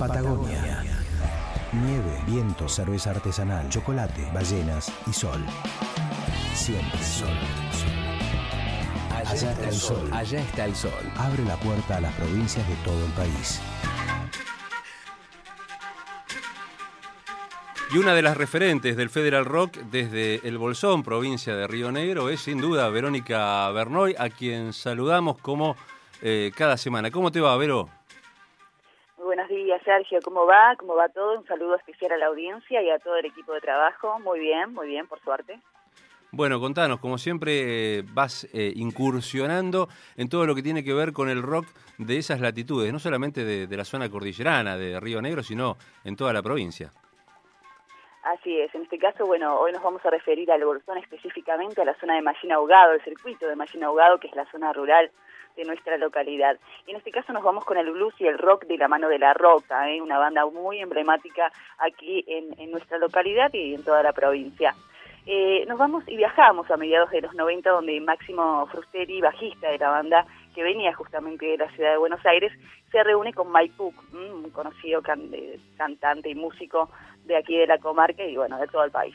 Patagonia. Nieve, viento, cerveza artesanal, chocolate, ballenas y sol. Siempre sol. Allá está el sol. Allá está el sol. Abre la puerta a las provincias de todo el país. Y una de las referentes del Federal Rock desde el Bolsón, provincia de Río Negro, es sin duda Verónica Bernoy, a quien saludamos como eh, cada semana. ¿Cómo te va, Vero? Sergio. ¿Cómo va? ¿Cómo va todo? Un saludo especial a la audiencia y a todo el equipo de trabajo. Muy bien, muy bien, por suerte. Bueno, contanos, como siempre eh, vas eh, incursionando en todo lo que tiene que ver con el rock de esas latitudes, no solamente de la zona cordillerana de Río Negro, sino en toda la provincia. Así es, en este caso, bueno, hoy nos vamos a referir al Bolsón específicamente, a la zona de Mallina Ahogado, el circuito de Mallina Ahogado, que es la zona rural de nuestra localidad. Y en este caso nos vamos con el blues y el rock de la mano de la roca, ¿eh? una banda muy emblemática aquí en, nuestra localidad y en toda la provincia. Eh, nos vamos y viajamos a mediados de los 90, donde Máximo Frusteri, bajista de la banda, que venía justamente de la ciudad de Buenos Aires, se reúne con Mike Puck, un conocido can cantante y músico de aquí de la comarca y bueno, de todo el país.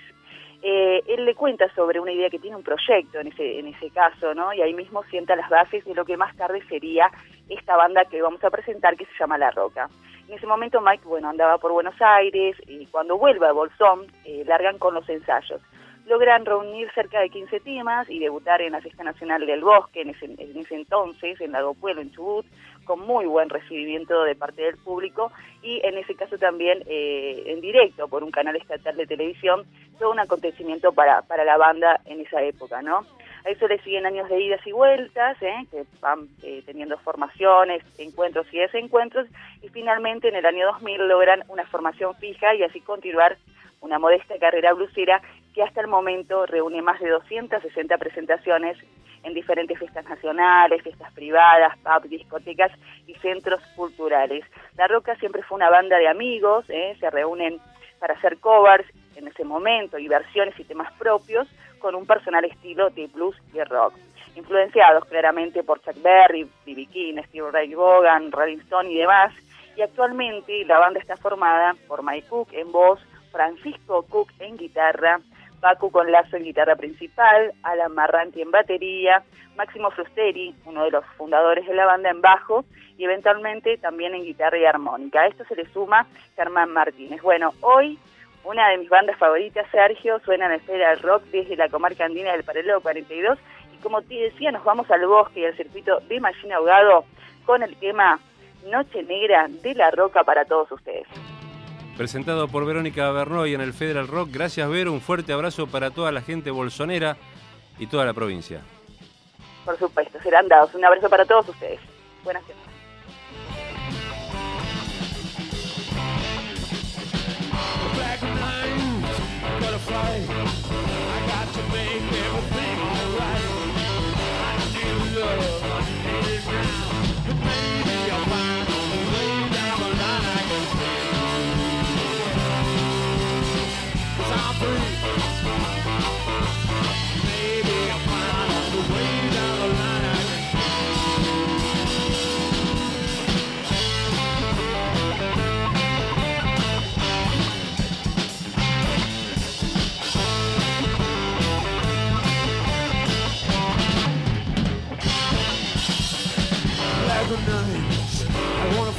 Eh, él le cuenta sobre una idea que tiene un proyecto en ese, en ese caso, ¿no? Y ahí mismo sienta las bases de lo que más tarde sería esta banda que vamos a presentar que se llama La Roca. En ese momento Mike, bueno, andaba por Buenos Aires y cuando vuelve a Bolsón, eh, largan con los ensayos logran reunir cerca de 15 temas y debutar en la Fiesta Nacional del Bosque en ese, en ese entonces, en Lago Pueblo, en Chubut, con muy buen recibimiento de parte del público y en ese caso también eh, en directo por un canal estatal de televisión, todo un acontecimiento para, para la banda en esa época, ¿no? A eso le siguen años de idas y vueltas, ¿eh? que van eh, teniendo formaciones, encuentros y desencuentros, y finalmente en el año 2000 logran una formación fija y así continuar una modesta carrera blusera que hasta el momento reúne más de 260 presentaciones en diferentes fiestas nacionales, fiestas privadas, pubs, discotecas y centros culturales. La Roca siempre fue una banda de amigos, ¿eh? se reúnen para hacer covers en ese momento y versiones y temas propios con un personal estilo de blues y rock. Influenciados claramente por Chuck Berry, B.B. King, Steve Ray Vaughan, Rolling Stone y demás, y actualmente la banda está formada por Mike Cook en voz, Francisco Cook en guitarra, Paco con Lazo en guitarra principal, Alan Marranti en batería, Máximo Frusteri, uno de los fundadores de la banda, en bajo y eventualmente también en guitarra y armónica. A esto se le suma Germán Martínez. Bueno, hoy una de mis bandas favoritas, Sergio, suena en espera del rock desde la comarca andina del Paralelo 42 y como te decía, nos vamos al bosque y al circuito de Machina Ahogado con el tema Noche Negra de la Roca para todos ustedes presentado por Verónica Bernoy en el Federal Rock. Gracias, Vero. Un fuerte abrazo para toda la gente bolsonera y toda la provincia. Por supuesto, serán dados. Un abrazo para todos ustedes. Buenas noches.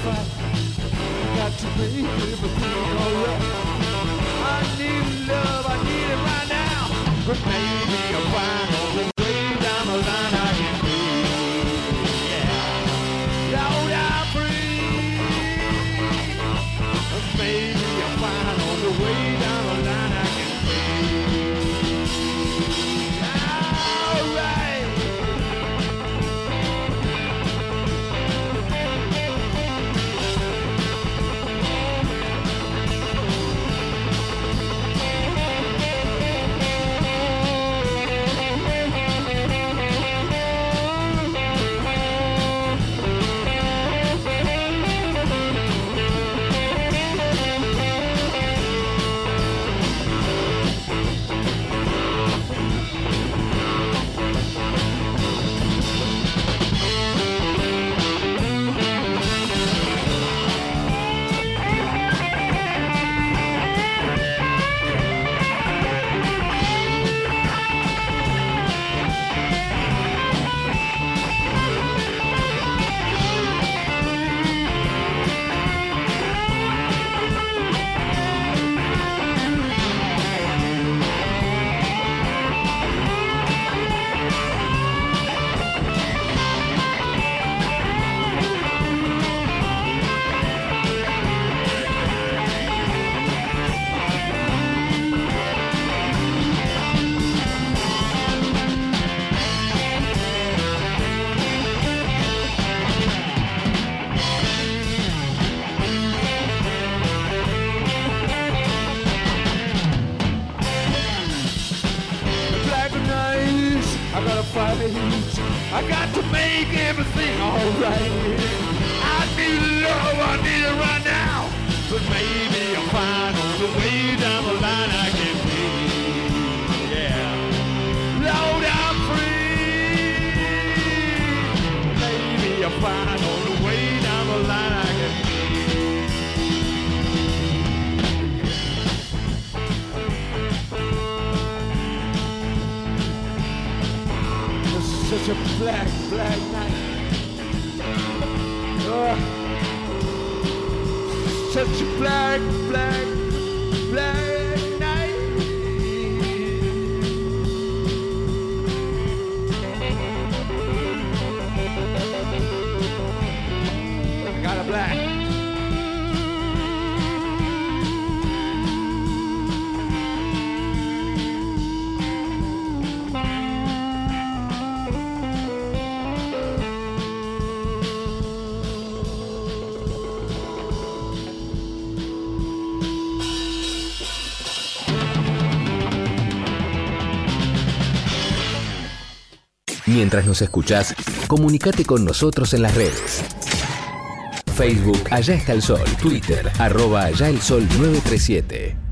Fight. I got to make everything alright. I need love, I need it right now. But maybe I got to make everything alright. I need love, I need it right now. But maybe I'll find on the way down the line I can be. Yeah. Lord, I'm free. Maybe I'll find black, black night. Ugh. such a black, black, black Mientras nos escuchás, comunicate con nosotros en las redes. Facebook, Allá está el Sol. Twitter, arroba Allá el Sol 937.